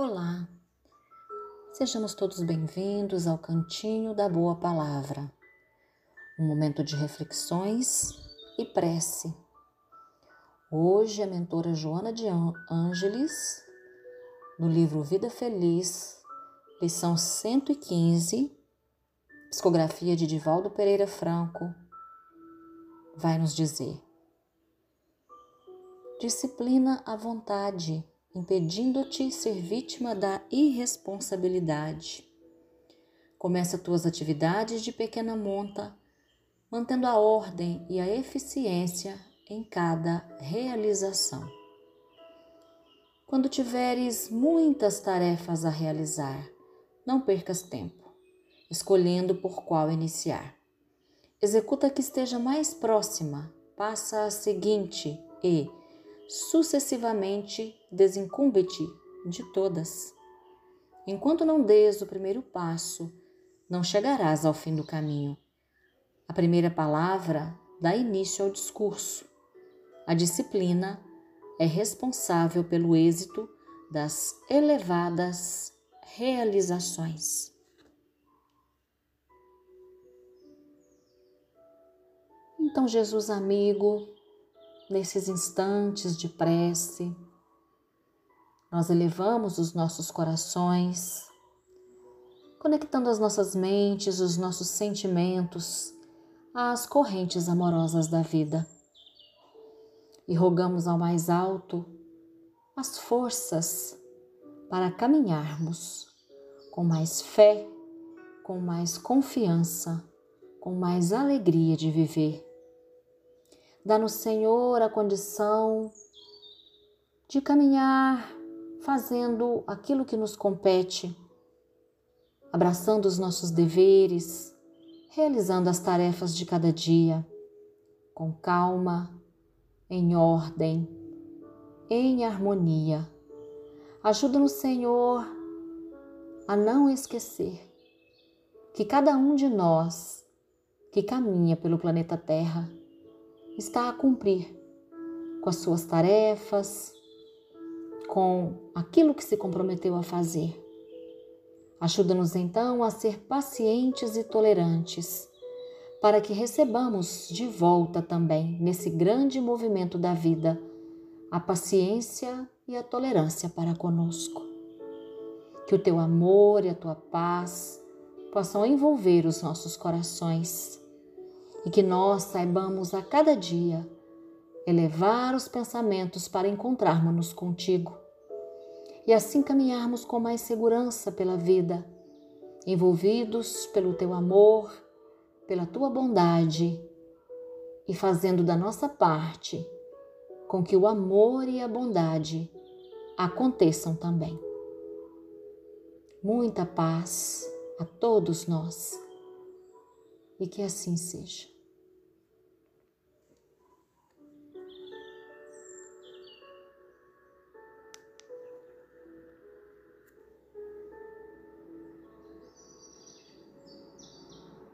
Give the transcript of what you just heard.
Olá, sejamos todos bem-vindos ao Cantinho da Boa Palavra, um momento de reflexões e prece. Hoje a mentora Joana de Ângeles, no livro Vida Feliz, lição 115, psicografia de Divaldo Pereira Franco, vai nos dizer: Disciplina a vontade impedindo-te ser vítima da irresponsabilidade. Começa tuas atividades de pequena monta, mantendo a ordem e a eficiência em cada realização. Quando tiveres muitas tarefas a realizar, não percas tempo, escolhendo por qual iniciar. Executa a que esteja mais próxima, passa a seguinte e, sucessivamente desincumbe-te de todas. Enquanto não des o primeiro passo, não chegarás ao fim do caminho. A primeira palavra dá início ao discurso. A disciplina é responsável pelo êxito das elevadas realizações. Então, Jesus amigo, nesses instantes de prece, nós elevamos os nossos corações, conectando as nossas mentes, os nossos sentimentos às correntes amorosas da vida. E rogamos ao mais alto as forças para caminharmos com mais fé, com mais confiança, com mais alegria de viver Dá-nos, Senhor, a condição de caminhar fazendo aquilo que nos compete, abraçando os nossos deveres, realizando as tarefas de cada dia, com calma, em ordem, em harmonia. Ajuda-nos, Senhor, a não esquecer que cada um de nós que caminha pelo planeta Terra está a cumprir com as suas tarefas, com aquilo que se comprometeu a fazer. Ajuda-nos então a ser pacientes e tolerantes, para que recebamos de volta também, nesse grande movimento da vida, a paciência e a tolerância para conosco. Que o teu amor e a tua paz possam envolver os nossos corações e que nós saibamos a cada dia elevar os pensamentos para encontrarmos-nos contigo e assim caminharmos com mais segurança pela vida, envolvidos pelo teu amor, pela tua bondade e fazendo da nossa parte com que o amor e a bondade aconteçam também. Muita paz a todos nós e que assim seja.